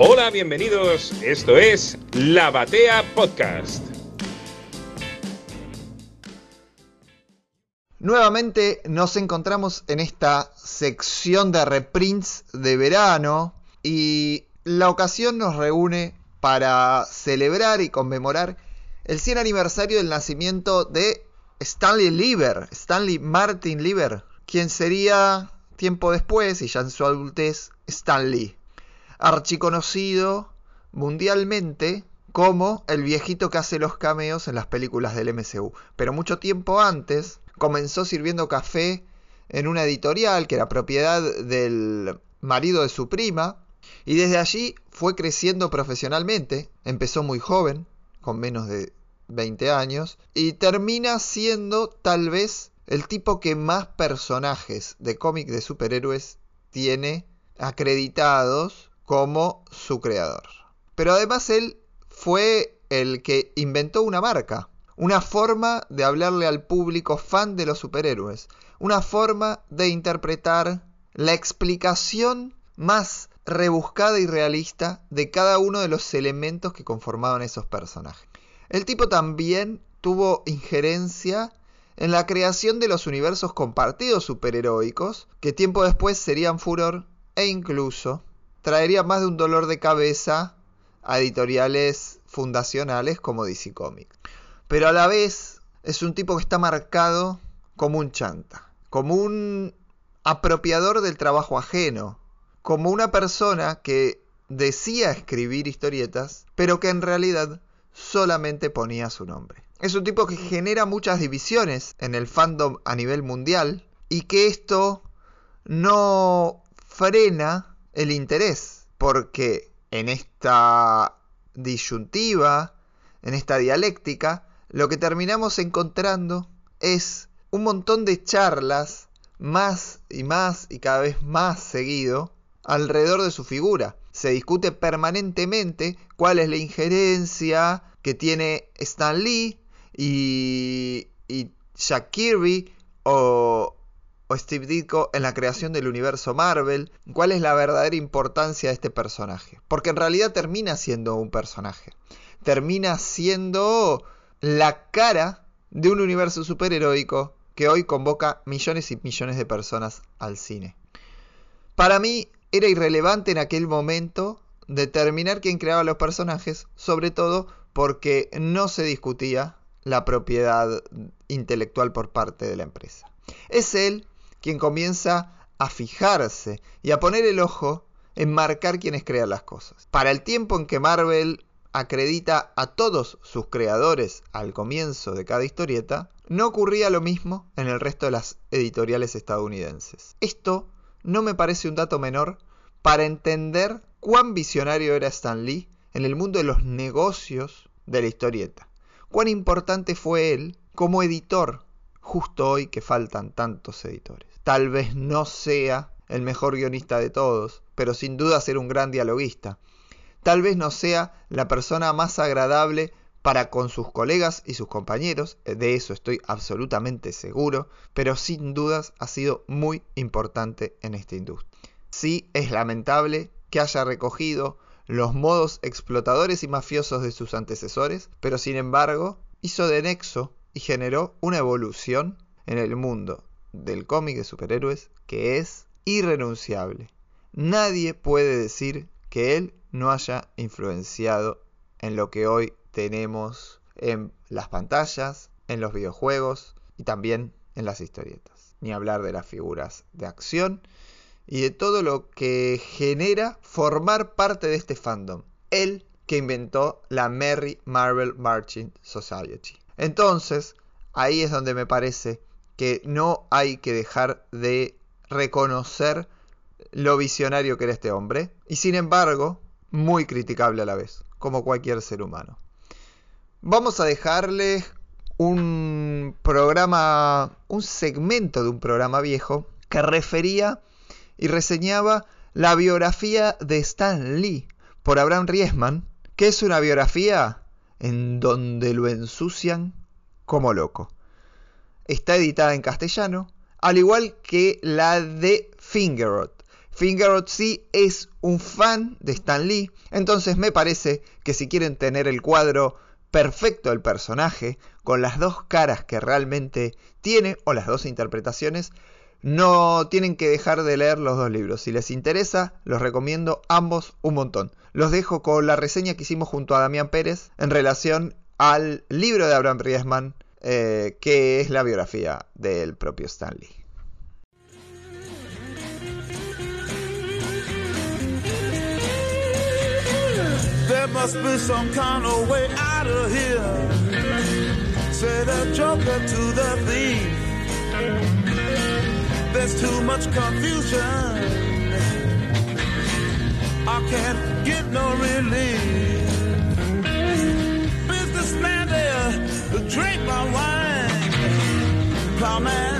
Hola, bienvenidos. Esto es La Batea Podcast. Nuevamente nos encontramos en esta sección de reprints de verano y la ocasión nos reúne para celebrar y conmemorar el 100 aniversario del nacimiento de Stanley Lieber, Stanley Martin Lieber, quien sería tiempo después y ya en su adultez Stan Lee, archiconocido mundialmente como el viejito que hace los cameos en las películas del MCU, pero mucho tiempo antes comenzó sirviendo café en una editorial que era propiedad del marido de su prima y desde allí fue creciendo profesionalmente, empezó muy joven, con menos de 20 años, y termina siendo tal vez el tipo que más personajes de cómic de superhéroes tiene acreditados como su creador. Pero además él fue el que inventó una marca, una forma de hablarle al público fan de los superhéroes, una forma de interpretar la explicación más rebuscada y realista de cada uno de los elementos que conformaban esos personajes. El tipo también tuvo injerencia en la creación de los universos compartidos superheroicos, que tiempo después serían furor e incluso traería más de un dolor de cabeza a editoriales fundacionales como DC Comics. Pero a la vez es un tipo que está marcado como un chanta, como un apropiador del trabajo ajeno, como una persona que decía escribir historietas, pero que en realidad solamente ponía su nombre. Es un tipo que genera muchas divisiones en el fandom a nivel mundial y que esto no frena el interés, porque en esta disyuntiva, en esta dialéctica, lo que terminamos encontrando es un montón de charlas más y más y cada vez más seguido alrededor de su figura. Se discute permanentemente cuál es la injerencia que tiene Stan Lee y, Jack Kirby o, o Steve Ditko en la creación del universo Marvel, cuál es la verdadera importancia de este personaje. Porque en realidad termina siendo un personaje. Termina siendo la cara de un universo superheroico que hoy convoca millones y millones de personas al cine. Para mí era irrelevante en aquel momento determinar quién creaba los personajes, sobre todo porque no se discutía la propiedad intelectual por parte de la empresa. Es él quien comienza a fijarse y a poner el ojo en marcar quienes crean las cosas. Para el tiempo en que Marvel acredita a todos sus creadores al comienzo de cada historieta, no ocurría lo mismo en el resto de las editoriales estadounidenses. Esto no me parece un dato menor para entender cuán visionario era Stan Lee en el mundo de los negocios de la historieta. Cuán importante fue él como editor, justo hoy que faltan tantos editores. Tal vez no sea el mejor guionista de todos, pero sin duda ser un gran dialoguista. Tal vez no sea la persona más agradable para con sus colegas y sus compañeros, de eso estoy absolutamente seguro, pero sin dudas ha sido muy importante en esta industria. Sí es lamentable que haya recogido los modos explotadores y mafiosos de sus antecesores, pero sin embargo hizo de nexo y generó una evolución en el mundo del cómic de superhéroes que es irrenunciable. Nadie puede decir que él no haya influenciado en lo que hoy tenemos en las pantallas, en los videojuegos y también en las historietas. Ni hablar de las figuras de acción y de todo lo que genera formar parte de este fandom. Él que inventó la Merry Marvel Marching Society. Entonces, ahí es donde me parece que no hay que dejar de reconocer lo visionario que era este hombre y sin embargo muy criticable a la vez, como cualquier ser humano. Vamos a dejarles un programa, un segmento de un programa viejo que refería y reseñaba la biografía de Stan Lee por Abraham Riesman, que es una biografía en donde lo ensucian como loco. Está editada en castellano, al igual que la de Fingerrod. Fingerot sí es un fan de Stan Lee, entonces me parece que si quieren tener el cuadro perfecto del personaje, con las dos caras que realmente tiene, o las dos interpretaciones, no tienen que dejar de leer los dos libros. Si les interesa, los recomiendo ambos un montón. Los dejo con la reseña que hicimos junto a Damián Pérez en relación al libro de Abraham Riesman, eh, que es la biografía del propio Stanley. There must be some kind of way out of here. Say the joker to the thief. There's too much confusion. I can't get no relief. Drink my wine. Plowman,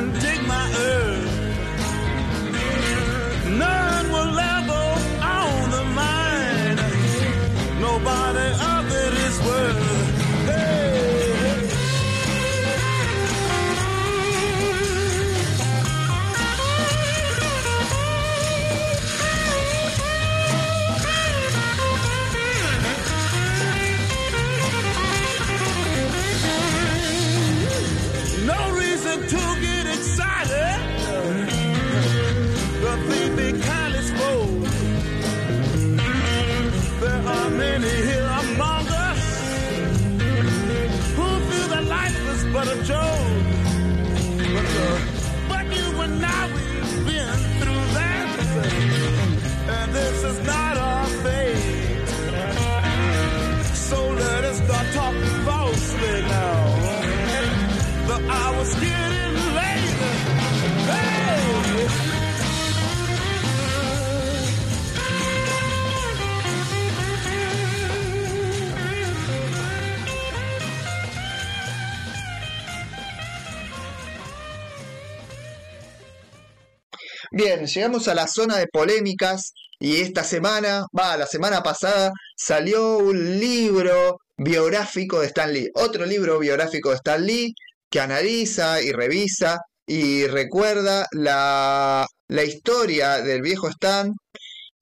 Bien, llegamos a la zona de polémicas y esta semana, va, la semana pasada salió un libro biográfico de Stan Lee, otro libro biográfico de Stan Lee que analiza y revisa y recuerda la, la historia del viejo Stan,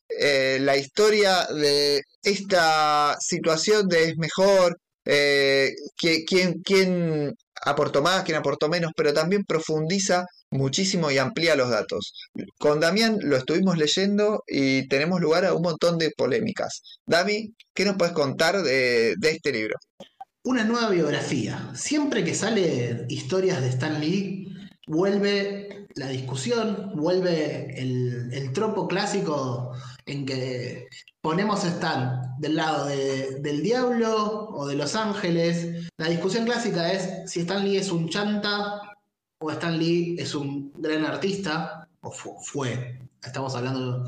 eh, la historia de esta situación de es mejor, eh, quién, quién aportó más, quién aportó menos, pero también profundiza muchísimo y amplía los datos. Con Damián lo estuvimos leyendo y tenemos lugar a un montón de polémicas. Dami, ¿qué nos puedes contar de, este libro? Una nueva biografía. Siempre que sale historias de Stan Lee, vuelve la discusión, vuelve el, tropo clásico en que ponemos a Stan del lado de- del diablo o de los ángeles. La discusión clásica es si Stan Lee es un chanta o Stan Lee es un gran artista, o fu- fue. Estamos hablando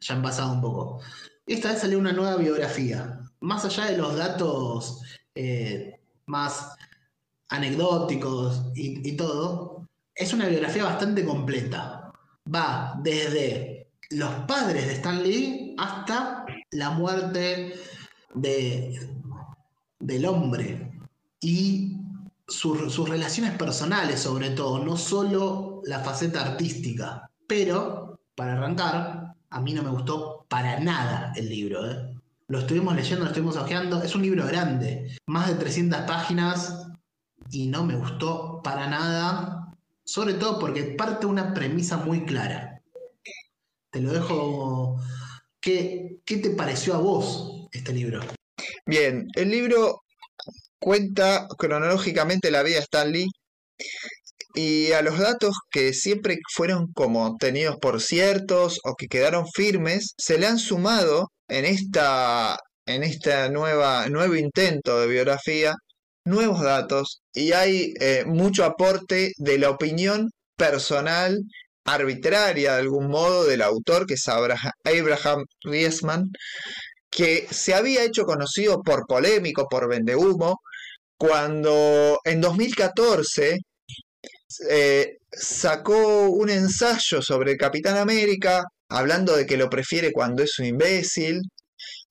ya han pasado un poco. Esta vez salió una nueva biografía. Más allá de los datos eh, más anecdóticos y, todo, es una biografía bastante completa. Va desde los padres de Stan Lee hasta la muerte de, del hombre y sus, relaciones personales sobre todo, no solo la faceta artística. Pero, para arrancar, a mí no me gustó para nada el libro. ¿eh? Lo estuvimos leyendo, lo estuvimos hojeando. Es un libro grande, más de 300 páginas y no me gustó para nada. Sobre todo porque parte una premisa muy clara. Te lo dejo. ¿Qué, qué te pareció a vos este libro? Bien, el libro cuenta cronológicamente la vida de Stan Lee y a los datos que siempre fueron como tenidos por ciertos o que quedaron firmes, se le han sumado en esta en esta nueva nuevo intento de biografía nuevos datos y hay eh, mucho aporte de la opinión personal arbitraria de algún modo del autor que es Abraham, Abraham Riesman que se había hecho conocido por polémico, por vendehumo, cuando en 2014 eh, sacó un ensayo sobre Capitán América, hablando de que lo prefiere cuando es un imbécil,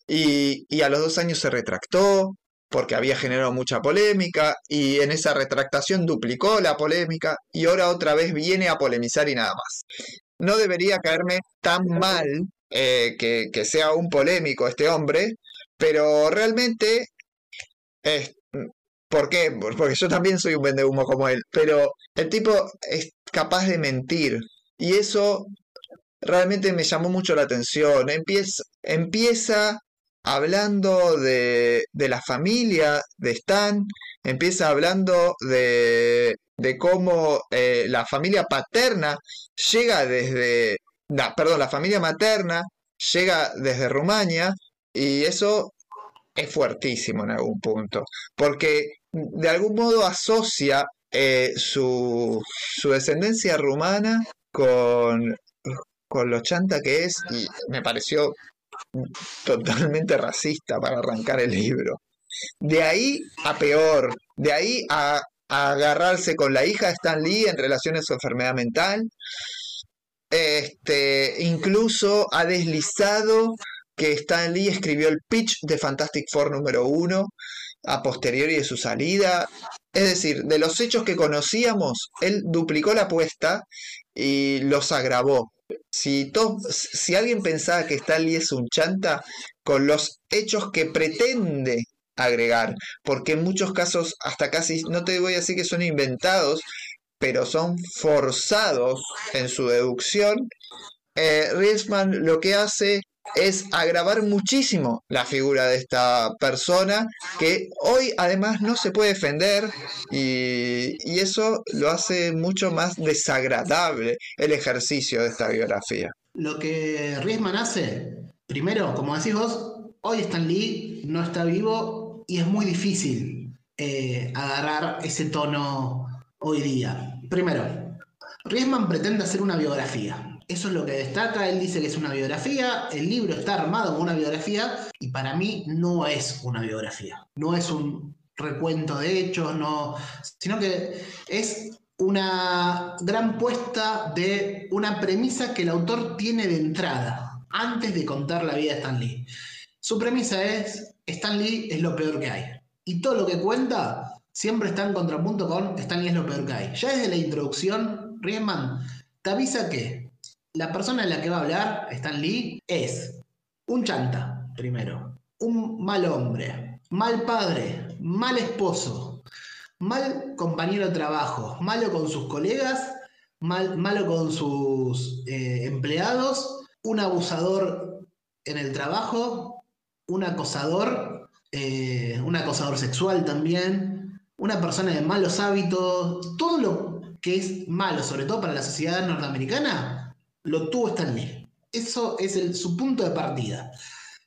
y, a los dos años se retractó porque había generado mucha polémica, y en esa retractación duplicó la polémica, y ahora otra vez viene a polemizar y nada más. no debería caerme tan mal eh, que, sea un polémico este hombre, pero realmente es, ¿Por qué? Porque yo también soy un vendehumo como él, pero el tipo es capaz de mentir y eso realmente me llamó mucho la atención. Empieza, empieza hablando de, de la familia de Stan, empieza hablando de, de cómo eh, la familia paterna llega desde, perdón, la familia materna llega desde Rumania y eso es fuertísimo en algún punto, porque de algún modo asocia eh, su, su descendencia rumana con, con lo chanta que es y me pareció totalmente racista para arrancar el libro. De ahí a peor, de ahí a, agarrarse con la hija de Stan Lee en relación a su enfermedad mental. Este, incluso ha deslizado que Stan Lee escribió el pitch de Fantastic Four número uno a posteriori de su salida. Es decir, de los hechos que conocíamos, él duplicó la apuesta y los agravó. Si, si alguien pensaba que Stan Lee es un chanta, con los hechos que pretende agregar, porque en muchos casos hasta casi, no te voy a decir que son inventados, pero son forzados en su deducción, eh, lo que hace es agravar muchísimo la figura de esta persona que hoy además no se puede defender y, eso lo hace mucho más desagradable el ejercicio de esta biografía. Lo que Riesman hace, primero, como decís vos, hoy Stan Lee no está vivo y es muy difícil eh, agarrar ese tono hoy día. Primero, Riesman pretende hacer una biografía eso es lo que destaca. Él dice que es una biografía. El libro está armado como una biografía. Y para mí no es una biografía. No es un recuento de hechos, no, sino que es una gran puesta de una premisa que el autor tiene de entrada, antes de contar la vida de Stan Lee. Su premisa es, Stan Lee es lo peor que hay. Y todo lo que cuenta siempre está en contrapunto con Stan Lee es lo peor que hay. Ya desde la introducción, Riemann te avisa que la persona en la que va a hablar, Stan Lee, es un chanta, primero, un mal hombre, mal padre, mal esposo, mal compañero de trabajo, malo con sus colegas, mal, malo con sus eh, empleados, un abusador en el trabajo, un acosador, eh, un acosador sexual también, una persona de malos hábitos, todo lo que es malo, sobre todo para la sociedad norteamericana, lo tuvo Stan Lee. Eso es su punto de partida.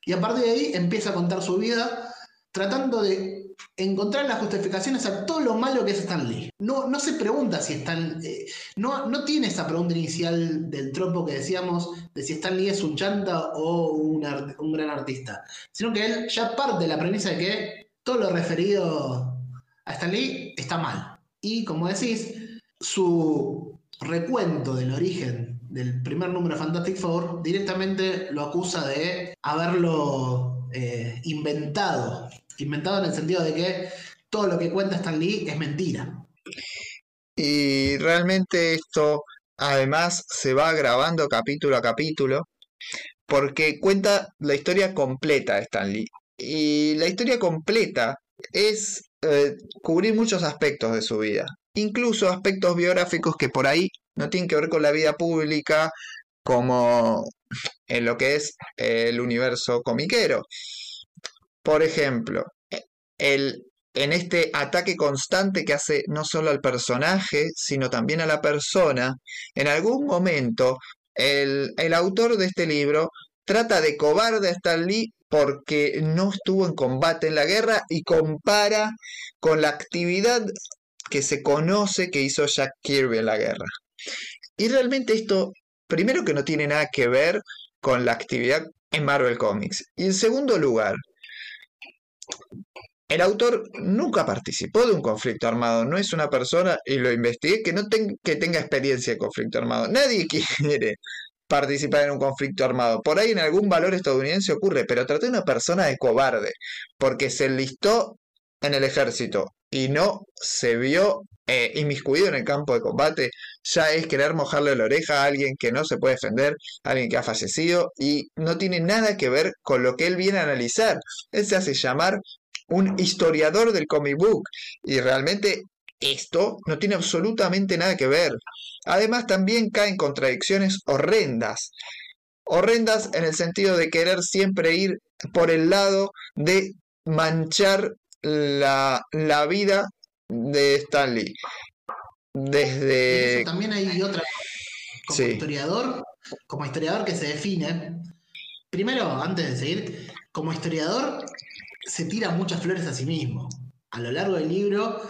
Y a partir de ahí empieza a contar su vida tratando de encontrar las justificaciones a todo lo malo que es Stan Lee. No, no se pregunta si Stan... Eh, no, no tiene esa pregunta inicial del tropo que decíamos de si Stan Lee es un chanta o un, un gran artista. Sino que él ya parte de la premisa de que todo lo referido a Stan Lee está mal. Y como decís, su recuento del origen del primer número de Fantastic Four, directamente lo acusa de haberlo eh, inventado. Inventado en el sentido de que todo lo que cuenta Stan Lee es mentira. Y realmente esto además se va grabando capítulo a capítulo porque cuenta la historia completa de Stan Lee. Y la historia completa es eh, cubrir muchos aspectos de su vida, incluso aspectos biográficos que por ahí no tienen que ver con la vida pública como en lo que es el universo comiquero. Por ejemplo, el, en este ataque constante que hace no solo al personaje, sino también a la persona, en algún momento el, el autor de este libro trata de cobarde a Stan Lee porque no estuvo en combate en la guerra y compara con la actividad que se conoce que hizo Jack Kirby en la guerra. Y realmente esto, primero que no tiene nada que ver con la actividad en Marvel Comics. Y en segundo lugar, el autor nunca participó de un conflicto armado, no es una persona, y lo investigué, que no que tenga experiencia en conflicto armado. Nadie quiere participar en un conflicto armado. Por ahí en algún valor estadounidense ocurre, pero traté de una persona de cobarde, porque se enlistó en el ejército y no se vio eh, inmiscuido en el campo de combate ya es querer mojarle la oreja a alguien que no se puede defender, a alguien que ha fallecido y no tiene nada que ver con lo que él viene a analizar. Él se hace llamar un historiador del comic book y realmente esto no tiene absolutamente nada que ver. Además también caen contradicciones horrendas. Horrendas en el sentido de querer siempre ir por el lado de manchar la, la vida de Stanley. Desde... también hay otra. Como historiador, como historiador que se define. Primero, antes de seguir, como historiador se tira muchas flores a sí mismo. A lo largo del libro,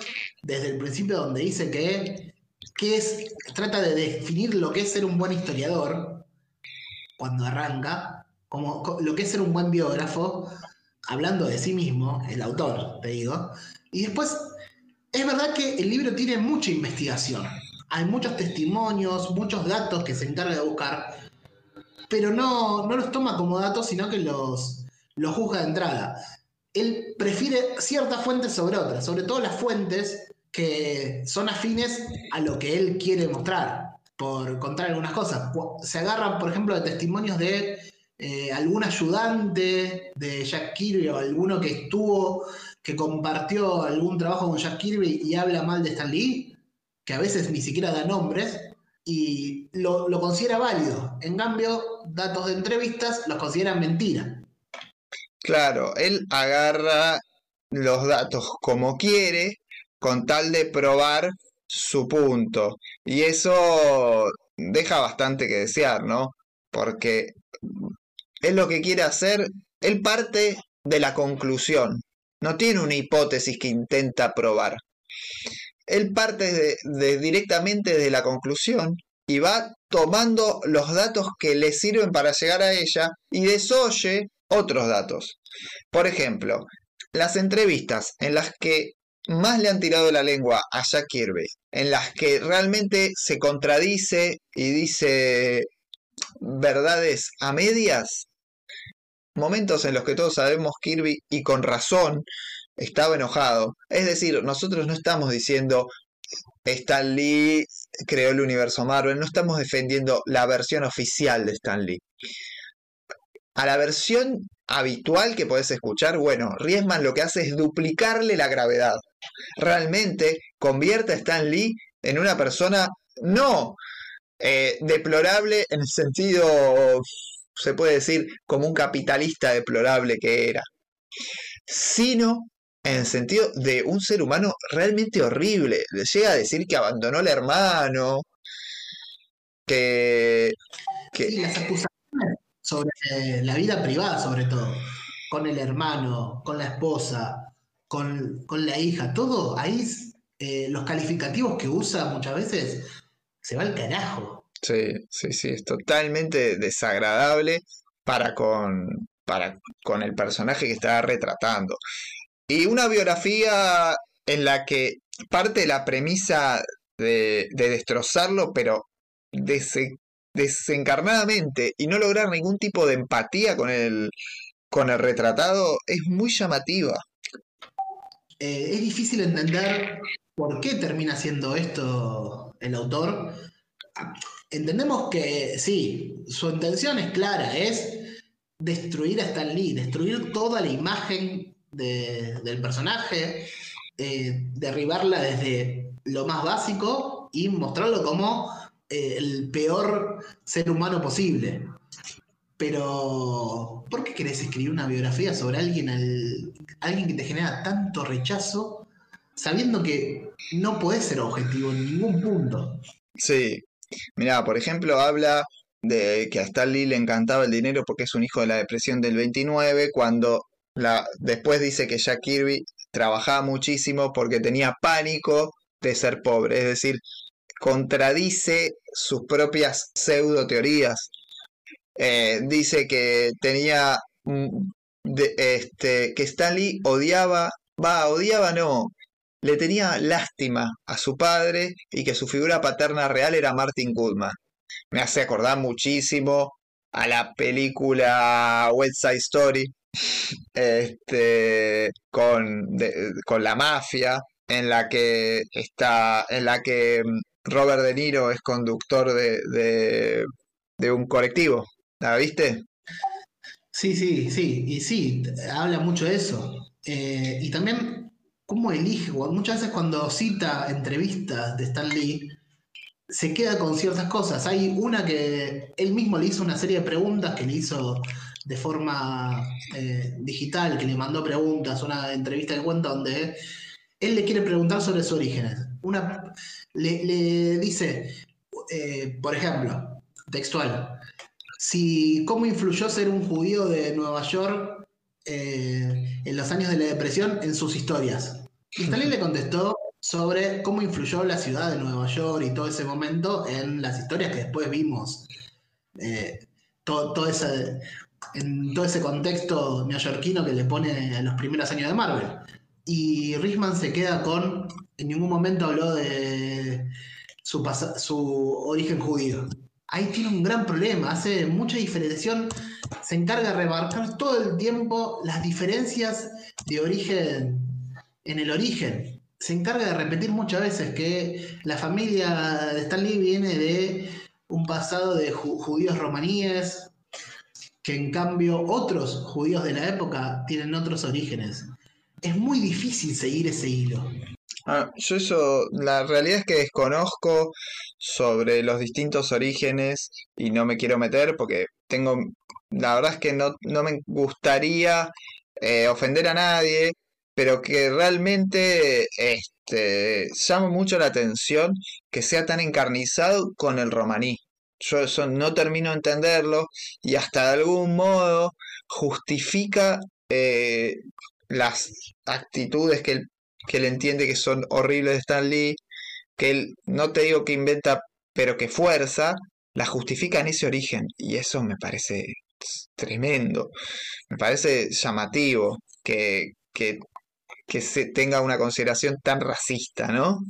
desde el principio donde dice que, que es, trata de definir lo que es ser un buen historiador, cuando arranca, como lo que es ser un buen biógrafo, hablando de sí mismo, el autor, te digo. Y después es verdad que el libro tiene mucha investigación. Hay muchos testimonios, muchos datos que se encarga de buscar, pero no, no los toma como datos, sino que los, los juzga de entrada. Él prefiere ciertas fuentes sobre otras, sobre todo las fuentes que son afines a lo que él quiere mostrar, por contar algunas cosas. Se agarran, por ejemplo, de testimonios de eh, algún ayudante de Jack Kirby o alguno que estuvo que compartió algún trabajo con Jack Kirby y habla mal de Stan Lee, que a veces ni siquiera da nombres, y lo, considera válido. En cambio, datos de entrevistas los consideran mentira. Claro, él agarra los datos como quiere con tal de probar su punto. Y eso deja bastante que desear, ¿no? Porque es lo que quiere hacer, él parte de la conclusión. No tiene una hipótesis que intenta probar. Él parte directamente de la conclusión y va tomando los datos que le sirven para llegar a ella y desoye otros datos. Por ejemplo, las entrevistas en las que más le han tirado la lengua a Jack Kirby, en las que realmente se contradice y dice verdades a medias, momentos en los que todos sabemos Kirby, y con razón, estaba enojado. Es decir, nosotros no estamos diciendo Stan Lee creó el universo Marvel, no estamos defendiendo la versión oficial de Stan Lee. A la versión habitual que podés escuchar, bueno, Riesman lo que hace es duplicarle la gravedad. Realmente convierte a Stan Lee en una persona no eh, deplorable en el sentido se puede decir, como un capitalista deplorable que era, sino en el sentido de un ser humano realmente horrible. Le llega a decir que abandonó al hermano, que... las acusaciones sobre la vida privada, sobre todo, con el hermano, con la esposa, con, la hija, todo ahí, eh, los calificativos que usa muchas veces, se va al carajo. Sí, sí, sí, es totalmente desagradable para con, para con el personaje que está retratando. Y una biografía en la que parte de la premisa de, destrozarlo, pero desencarnadamente y no lograr ningún tipo de empatía con el, con el retratado, es muy llamativa. Eh, es difícil entender por qué termina haciendo esto el autor entendemos que sí, su intención es clara, es destruir a Stan Lee, destruir toda la imagen del personaje, eh, derribarla desde lo más básico y mostrarlo como eh, el peor ser humano posible. Pero, ¿por qué querés escribir una biografía sobre alguien, alguien que te genera tanto rechazo, sabiendo que no puedes ser objetivo en ningún punto? Sí, Mira, por ejemplo, habla de que a Stan Lee le encantaba el dinero porque es un hijo de la depresión del 29, cuando la, después dice que Jack Kirby trabajaba muchísimo porque tenía pánico de ser pobre, es decir, contradice sus propias pseudo teorías. Eh, dice que tenía este, que Stan Lee odiaba, va, odiaba no, le tenía lástima a su padre y que su figura paterna real era Martin Goodman. Me hace acordar muchísimo a la película West Side Story, este, con, con la mafia, en la que está, en la que Robert De Niro es conductor de, de, de un colectivo. ¿La viste? Sí, sí, sí, y sí, habla mucho de eso. Eh, y también cómo elige, muchas veces cuando cita entrevistas de Stan Lee, se queda con ciertas cosas. Hay una que él mismo le hizo una serie de preguntas que le hizo de forma eh, digital, que le mandó preguntas, una entrevista de cuenta donde él le quiere preguntar sobre sus orígenes. Una, le, dice, eh, por ejemplo, textual, si cómo influyó ser un judío de Nueva York eh, en los años de la depresión en sus historias. Y Stalin le contestó sobre cómo influyó la ciudad de Nueva York y todo ese momento en las historias que después vimos. Eh, todo, ese, en todo ese contexto neoyorquino que le pone en los primeros años de Marvel. Y Richman se queda con, en ningún momento habló de su, su origen judío. Ahí tiene un gran problema, hace mucha diferenciación, se encarga de remarcar todo el tiempo las diferencias de origen en el origen. Se encarga de repetir muchas veces que la familia de Stanley viene de un pasado de judíos romaníes, que en cambio otros judíos de la época tienen otros orígenes es muy difícil seguir ese hilo. Ah, yo eso, la realidad es que desconozco sobre los distintos orígenes y no me quiero meter porque tengo, la verdad es que no, no me gustaría eh, ofender a nadie, pero que realmente este, llama mucho la atención que sea tan encarnizado con el romaní. Yo eso no termino de entenderlo y hasta de algún modo justifica eh, las actitudes que él, que entiende que son horribles de Stan Lee, que él, no te digo que inventa, pero que fuerza, la justifica en ese origen. Y eso me parece tremendo. Me parece llamativo que, que, que se tenga una consideración tan racista, ¿no?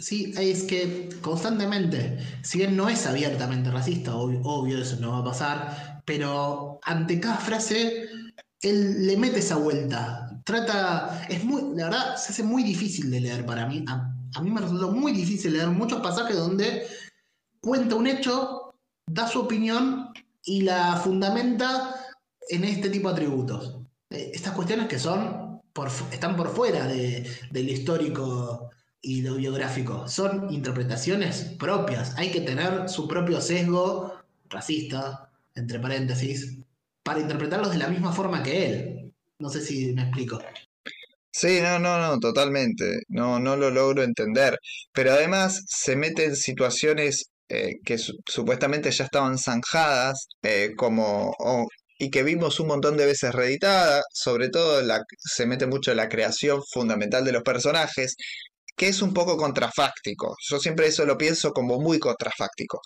Sí, es que constantemente, si bien no es abiertamente racista, obvio eso no va a pasar, pero ante cada frase él le mete esa vuelta. Trata, es muy, la verdad, se hace muy difícil de leer para mí. A, mí me resultó muy difícil leer muchos pasajes donde cuenta un hecho, da su opinión y la fundamenta en este tipo de atributos. Eh, estas cuestiones que son están por fuera de, del histórico y lo biográfico. Son interpretaciones propias. Hay que tener su propio sesgo racista, entre paréntesis, para interpretarlos de la misma forma que él. No sé si me explico. Sí, no, no, no, totalmente. No, no lo logro entender. Pero además se mete en situaciones eh, que supuestamente ya estaban zanjadas, eh, como y que vimos un montón de veces reeditada, sobre todo se mete mucho en la creación fundamental de los personajes, que es un poco contrafáctico. Yo siempre eso lo pienso como muy contrafáctico,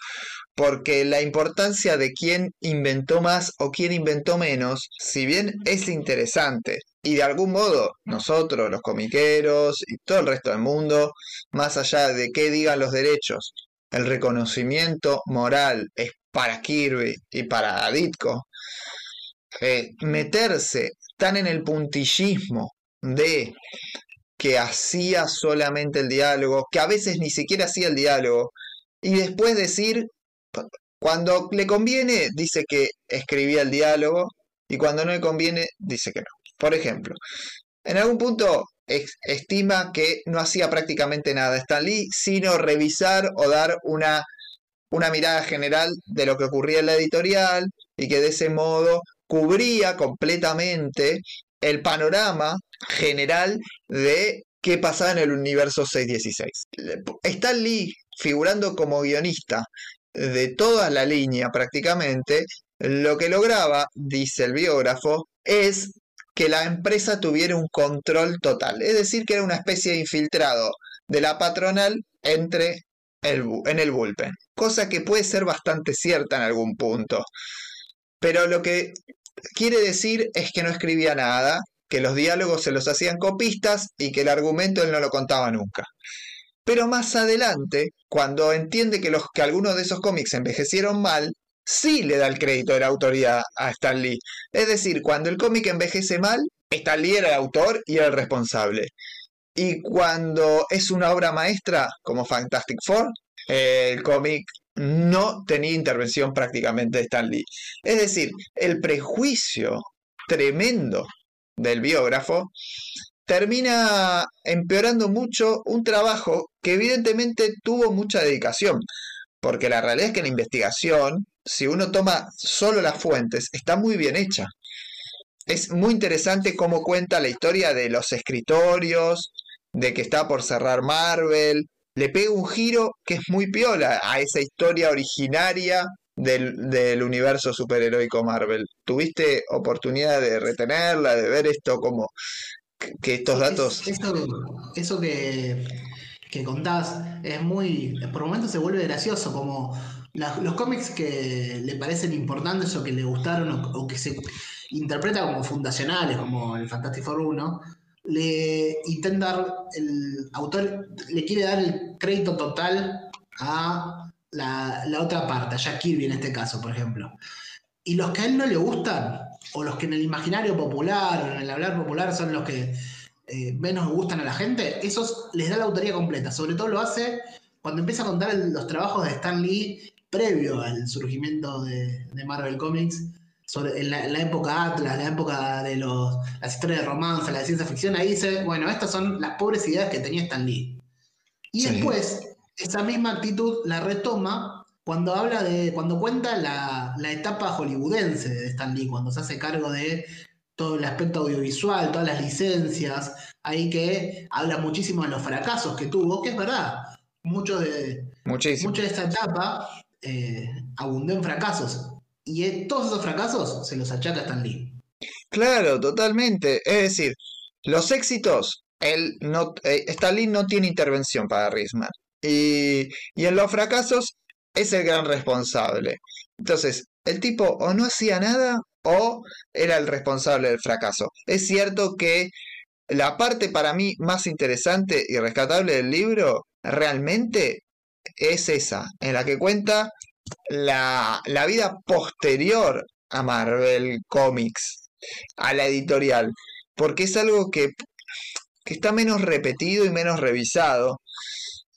porque la importancia de quién inventó más o quién inventó menos, si bien es interesante, y de algún modo nosotros, los comiqueros y todo el resto del mundo, más allá de qué digan los derechos, el reconocimiento moral es para Kirby y para Ditko, eh, meterse tan en el puntillismo de que hacía solamente el diálogo, que a veces ni siquiera hacía el diálogo, y después decir, cuando le conviene, dice que escribía el diálogo, y cuando no le conviene, dice que no. Por ejemplo, en algún punto estima que no hacía prácticamente nada Stan Lee, sino revisar o dar una, una mirada general de lo que ocurría en la editorial, y que de ese modo cubría completamente el panorama general de qué pasaba en el universo 616. Stan Lee, figurando como guionista de toda la línea prácticamente, lo que lograba, dice el biógrafo, es que la empresa tuviera un control total. Es decir, que era una especie de infiltrado de la patronal entre el, en el bullpen. Cosa que puede ser bastante cierta en algún punto. Pero lo que quiere decir es que no escribía nada, que los diálogos se los hacían copistas y que el argumento él no lo contaba nunca. Pero más adelante, cuando entiende que, los, que algunos de esos cómics envejecieron mal, sí le da el crédito de la autoría a Stan Lee. Es decir, cuando el cómic envejece mal, Stan Lee era el autor y era el responsable. Y cuando es una obra maestra como Fantastic Four, el cómic no tenía intervención prácticamente de Stan Lee. Es decir, el prejuicio tremendo del biógrafo termina empeorando mucho un trabajo que evidentemente tuvo mucha dedicación, porque la realidad es que la investigación, si uno toma solo las fuentes, está muy bien hecha. Es muy interesante cómo cuenta la historia de los escritorios, de que está por cerrar Marvel, le pega un giro que es muy piola a esa historia originaria del, universo superheroico Marvel. ¿Tuviste oportunidad de retenerla, de ver esto como que estos datos... eso, que, que contás es muy... Por momentos se vuelve gracioso, como los cómics que le parecen importantes o que le gustaron o, que se interpreta como fundacionales, como el Fantastic Four 1, le intenta el autor le quiere dar el crédito total a la, otra parte, a Jack Kirby en este caso, por ejemplo. Y los que a él no le gustan, o los que en el imaginario popular, en el hablar popular, son los que eh, menos gustan a la gente, esos les da la autoría completa. Sobre todo lo hace cuando empieza a contar los trabajos de Stan Lee previo al surgimiento de, Marvel Comics, sobre, en, la, época Atlas, la época de los, las historias de romance, la de ciencia ficción, ahí dice, bueno, estas son las pobres ideas que tenía Stan Lee. Y después, esa misma actitud la retoma cuando habla de, cuando cuenta la, etapa hollywoodense de Stan Lee, cuando se hace cargo de todo el aspecto audiovisual, todas las licencias, ahí que habla muchísimo de los fracasos que tuvo, que es verdad, mucho de, mucho de esta etapa eh, abundó en fracasos, y todos esos fracasos se los achaca Stan Lee. Claro, totalmente, es decir, los éxitos, él no, eh, no tiene intervención para Risman. Y, en los fracasos es el gran responsable. Entonces, el tipo o no hacía nada o era el responsable del fracaso. Es cierto que la parte para mí más interesante y rescatable del libro realmente es esa, en la que cuenta la, la vida posterior a Marvel Comics, a la editorial, porque es algo que, que está menos repetido y menos revisado.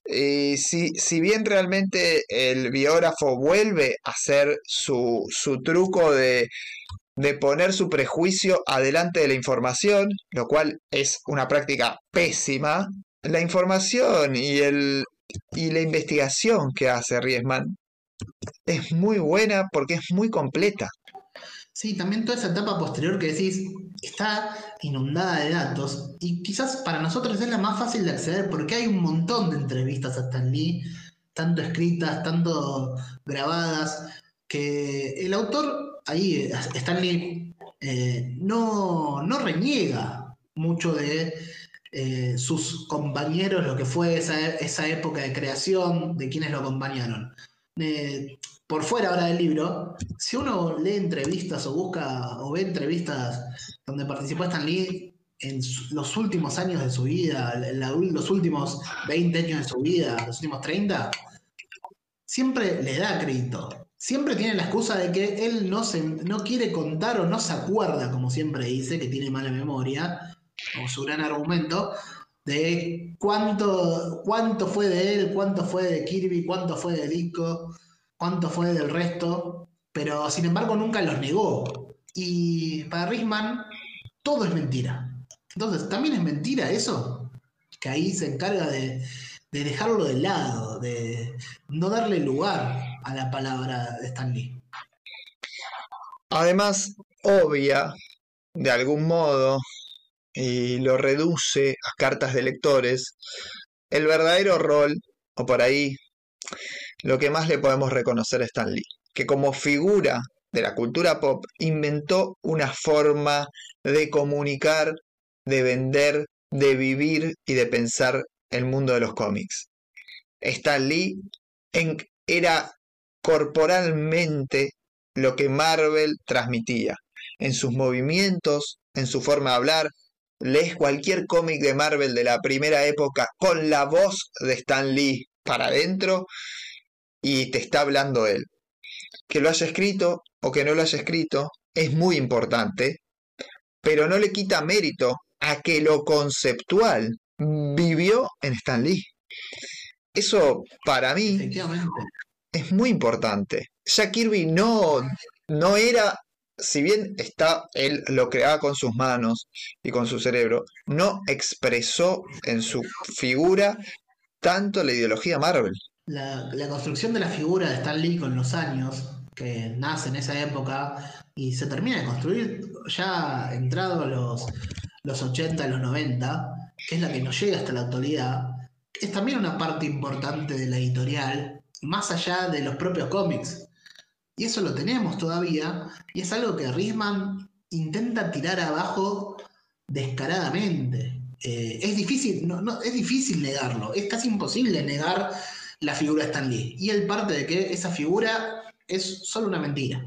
Y si, si, bien realmente el biógrafo vuelve a hacer su, su truco de, de, poner su prejuicio adelante de la información, lo cual es una práctica pésima, la información y, el, y la investigación que hace Riesman es muy buena porque es muy completa. Sí, también toda esa etapa posterior que decís está inundada de datos y quizás para nosotros es la más fácil de acceder porque hay un montón de entrevistas a Stan Lee, tanto escritas, tanto grabadas, que el autor ahí, Stan Lee, eh, no, no reniega mucho de eh, sus compañeros, lo que fue esa, esa, época de creación, de quienes lo acompañaron. Por fuera ahora del libro, si uno lee entrevistas o busca o ve entrevistas donde participó Stan Lee en los últimos años de su vida, los últimos 20 años de su vida, los últimos 30, siempre le da crédito. Siempre tiene la excusa de que él no, se, no quiere contar o no se acuerda, como siempre dice, que tiene mala memoria, o su gran argumento, de cuánto, cuánto fue de él, cuánto fue de Kirby, cuánto fue de Disco cuánto fue del resto, pero sin embargo nunca los negó. Y para Risman todo es mentira. Entonces, ¿también es mentira eso? Que ahí se encarga de, dejarlo de lado, de no darle lugar a la palabra de Stan Lee. Además, obvia, de algún modo, y lo reduce a cartas de lectores, el verdadero rol, o por ahí lo que más le podemos reconocer a Stan Lee, que como figura de la cultura pop inventó una forma de comunicar, de vender, de vivir y de pensar el mundo de los cómics. Stan Lee era corporalmente lo que Marvel transmitía, en sus movimientos, en su forma de hablar. Lees cualquier cómic de Marvel de la primera época con la voz de Stan Lee para adentro y te está hablando él. Que lo haya escrito o que no lo haya escrito es muy importante, pero no le quita mérito a que lo conceptual vivió en Stan Lee. Eso para mí es muy importante. Jack Kirby no, no era, si bien está, él lo creaba con sus manos y con su cerebro, no expresó en su figura tanto la ideología Marvel. La, construcción de la figura de Stan Lee con los años, que nace en esa época y se termina de construir ya entrado los, los 80, los 90, que es la que nos llega hasta la actualidad, es también una parte importante de la editorial, más allá de los propios cómics. Y eso lo tenemos todavía, y es algo que Risman intenta tirar abajo descaradamente. Eh, es difícil, no, es difícil negarlo, es casi imposible negar la figura de Stan Lee. Y él parte de que esa figura es solo una mentira.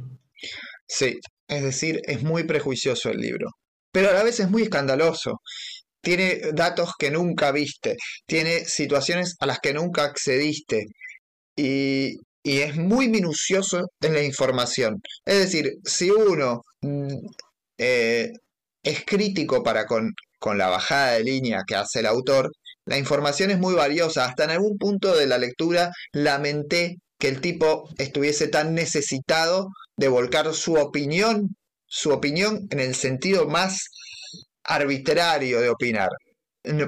Sí, es decir, es muy prejuicioso el libro, pero a la vez es muy escandaloso. Tiene datos que nunca viste, tiene situaciones a las que nunca accediste y, y es muy minucioso en la información. Es decir, si uno mm, eh, es crítico para con, con la bajada de línea que hace el autor, la información es muy valiosa. Hasta en algún punto de la lectura lamenté que el tipo estuviese tan necesitado de volcar su opinión, su opinión en el sentido más arbitrario de opinar.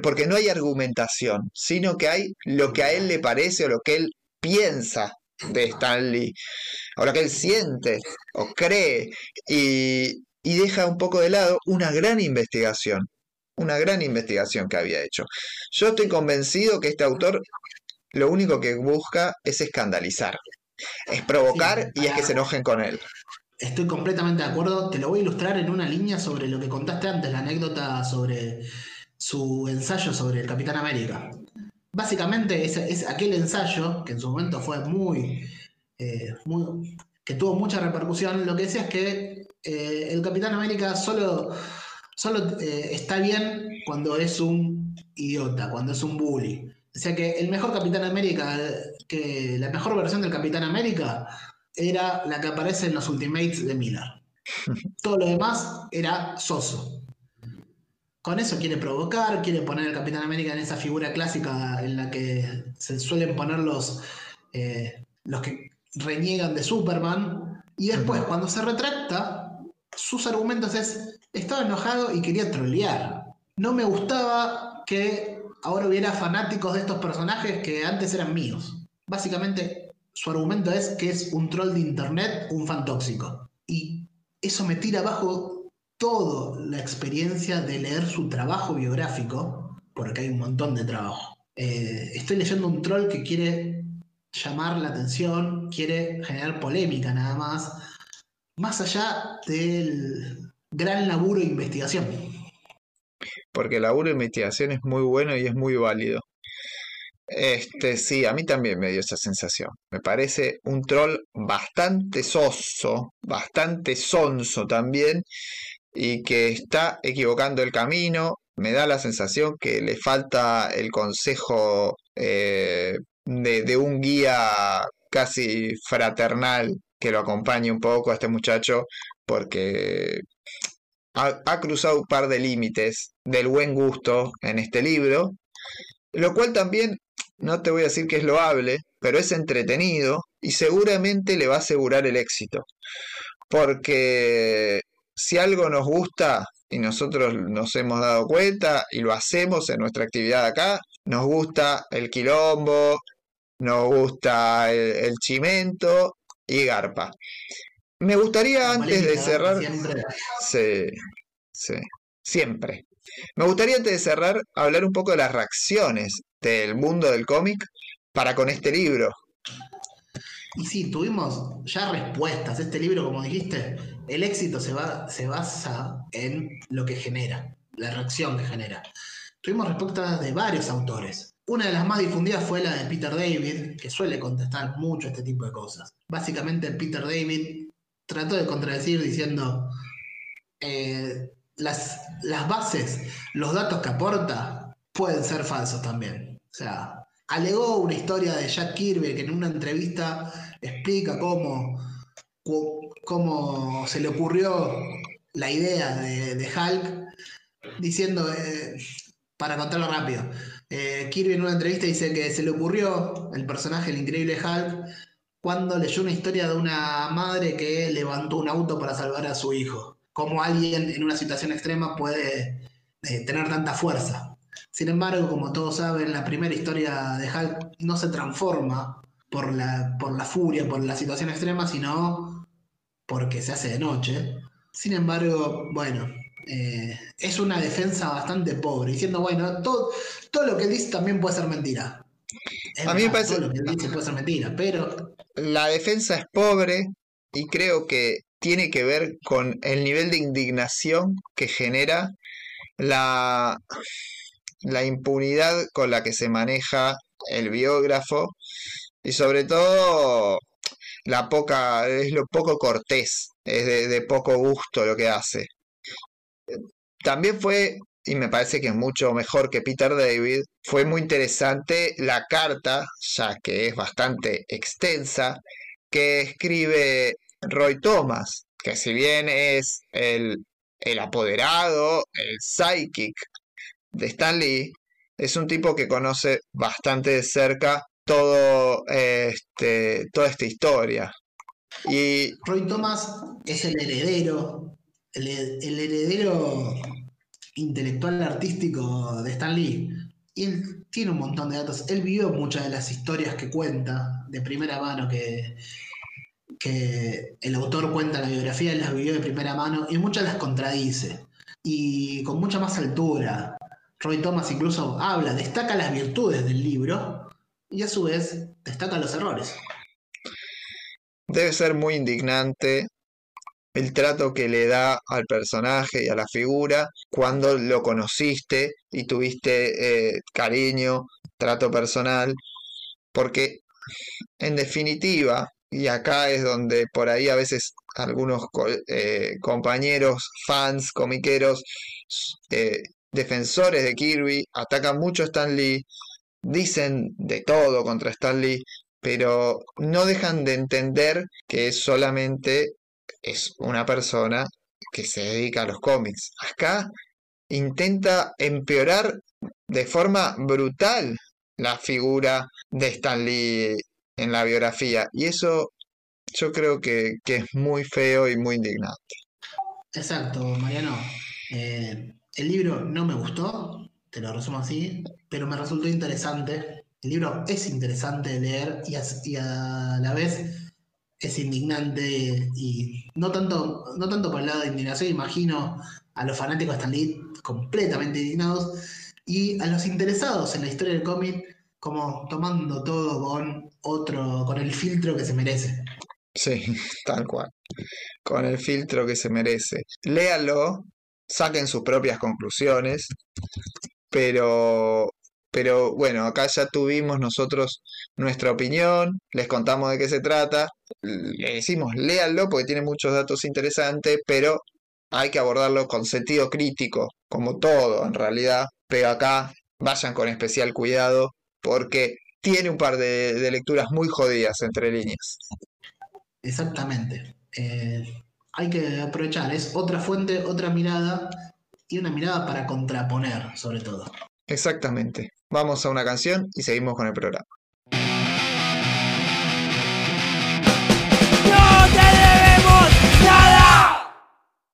Porque no hay argumentación, sino que hay lo que a él le parece o lo que él piensa de Stan Lee, o lo que él siente o cree, y, y deja un poco de lado una gran investigación, una gran investigación que había hecho. Yo estoy convencido que este autor lo único que busca es escandalizar, es provocar y es que se enojen con él. Estoy completamente de acuerdo. Te lo voy a ilustrar en una línea sobre lo que contaste antes, la anécdota sobre su ensayo sobre el Capitán América. Básicamente es, es aquel ensayo que en su momento fue muy, eh, muy- que tuvo mucha repercusión. Lo que decía es que eh, el Capitán América solo, solo eh, está bien cuando es un idiota, cuando es un bully. O sea que el mejor Capitán América, que la mejor versión del Capitán América era la que aparece en los Ultimates de Miller. Todo lo demás era soso. Con eso quiere provocar, quiere poner al Capitán América en esa figura clásica en la que se suelen poner los, eh, los que reniegan de Superman. Y después, cuando se retracta, sus argumentos es, estaba enojado y quería trolear. No me gustaba que ahora hubiera fanáticos de estos personajes que antes eran míos. Básicamente, su argumento es que es un troll de internet, un fan tóxico. Y eso me tira abajo toda la experiencia de leer su trabajo biográfico, porque hay un montón de trabajo. Eh, estoy leyendo un troll que quiere llamar la atención, quiere generar polémica nada más, más allá del gran laburo de investigación. porque el laburo de investigación es muy bueno y es muy válido. Este, sí, a mí también me dio esa sensación. Me parece un troll bastante soso, bastante sonso también, y que está equivocando el camino. Me da la sensación que le falta el consejo eh, de, un guía casi fraternal que lo acompañe un poco a este muchacho, porque ha, ha cruzado un par de límites del buen gusto en este libro, lo cual también, no te voy a decir que es loable, pero es entretenido y seguramente le va a asegurar el éxito. Porque si algo nos gusta, y nosotros nos hemos dado cuenta y lo hacemos en nuestra actividad acá, nos gusta el quilombo, nos gusta el, el chimento y garpa. Me gustaría antes de cerrar... siempre. Sí, sí, siempre. Me gustaría antes de cerrar hablar un poco de las reacciones del mundo del cómic para con este libro. Y sí, tuvimos ya respuestas. Este libro, como dijiste, el éxito se, va, se basa en lo que genera, la reacción que genera. Tuvimos respuestas de varios autores. Una de las más difundidas fue la de Peter David, que suele contestar mucho este tipo de cosas. Básicamente, Peter David trató de contradecir diciendo eh, las, las bases, los datos que aporta pueden ser falsos también. O sea, alegó una historia de Jack Kirby que en una entrevista explica cómo, cómo se le ocurrió la idea de, de Hulk, diciendo, eh, para contarlo rápido. Eh, Kirby en una entrevista dice que se le ocurrió el personaje, el increíble Hulk, cuando leyó una historia de una madre que levantó un auto para salvar a su hijo. Cómo alguien en una situación extrema puede eh, tener tanta fuerza. Sin embargo, como todos saben, la primera historia de Hulk no se transforma por la, por la furia, por la situación extrema, sino porque se hace de noche. Sin embargo, bueno, eh, es una defensa bastante pobre, diciendo, bueno, todo, todo lo que él dice también puede ser mentira. a mí me parece... Todo lo que él dice puede ser mentira, pero... La defensa es pobre y creo que tiene que ver con el nivel de indignación que genera la, la impunidad con la que se maneja el biógrafo y sobre todo la poca, es lo poco cortés, es de poco gusto lo que hace. También fue, y me parece que es mucho mejor que Peter David, fue muy interesante la carta, ya que es bastante extensa, que escribe Roy Thomas, que si bien es el, el apoderado, el psychic de Stan Lee, es un tipo que conoce bastante de cerca todo este, toda esta historia. Y Roy Thomas es el heredero el, heredero intelectual artístico de Stan Lee. Y él tiene un montón de datos. Él vio muchas de las historias que cuenta de primera mano que, que el autor cuenta en la biografía, él las vivió de primera mano y muchas las contradice. Y con mucha más altura. Roy Thomas incluso habla, destaca las virtudes del libro y a su vez destaca los errores. Debe ser muy indignante el trato que le da al personaje y a la figura cuando lo conociste y tuviste eh, cariño, trato personal, porque en definitiva, y acá es donde por ahí a veces algunos eh, compañeros, fans, comiqueros, eh, defensores de Kirby atacan mucho a Stan Lee, dicen de todo contra Stan Lee, pero no dejan de entender que solamente es una persona que se dedica a los cómics. Acá intenta empeorar de forma brutal la figura de Stan Lee en la biografía. Y eso yo creo que, es muy feo y muy indignante. Exacto, Mariano. Eh, el libro no me gustó, te lo resumo así, pero me resultó interesante. El libro es interesante de leer y a la vez es indignante y no tanto, no tanto por el lado de indignación, imagino a los fanáticos de Stan Lee completamente indignados y a los interesados en la historia del cómic como tomando todo con otro, con el filtro que se merece. Sí, tal cual. Con el filtro que se merece. Léalo, saquen sus propias conclusiones, pero pero bueno, acá ya tuvimos nosotros nuestra opinión, les contamos de qué se trata, le decimos léanlo porque tiene muchos datos interesantes, pero hay que abordarlo con sentido crítico, como todo en realidad, pero acá vayan con especial cuidado porque tiene un par de, lecturas muy jodidas entre líneas. Exactamente. Eh, hay que aprovechar, es otra fuente, otra mirada y una mirada para contraponer sobre todo. Exactamente. Vamos a una canción y seguimos con el programa.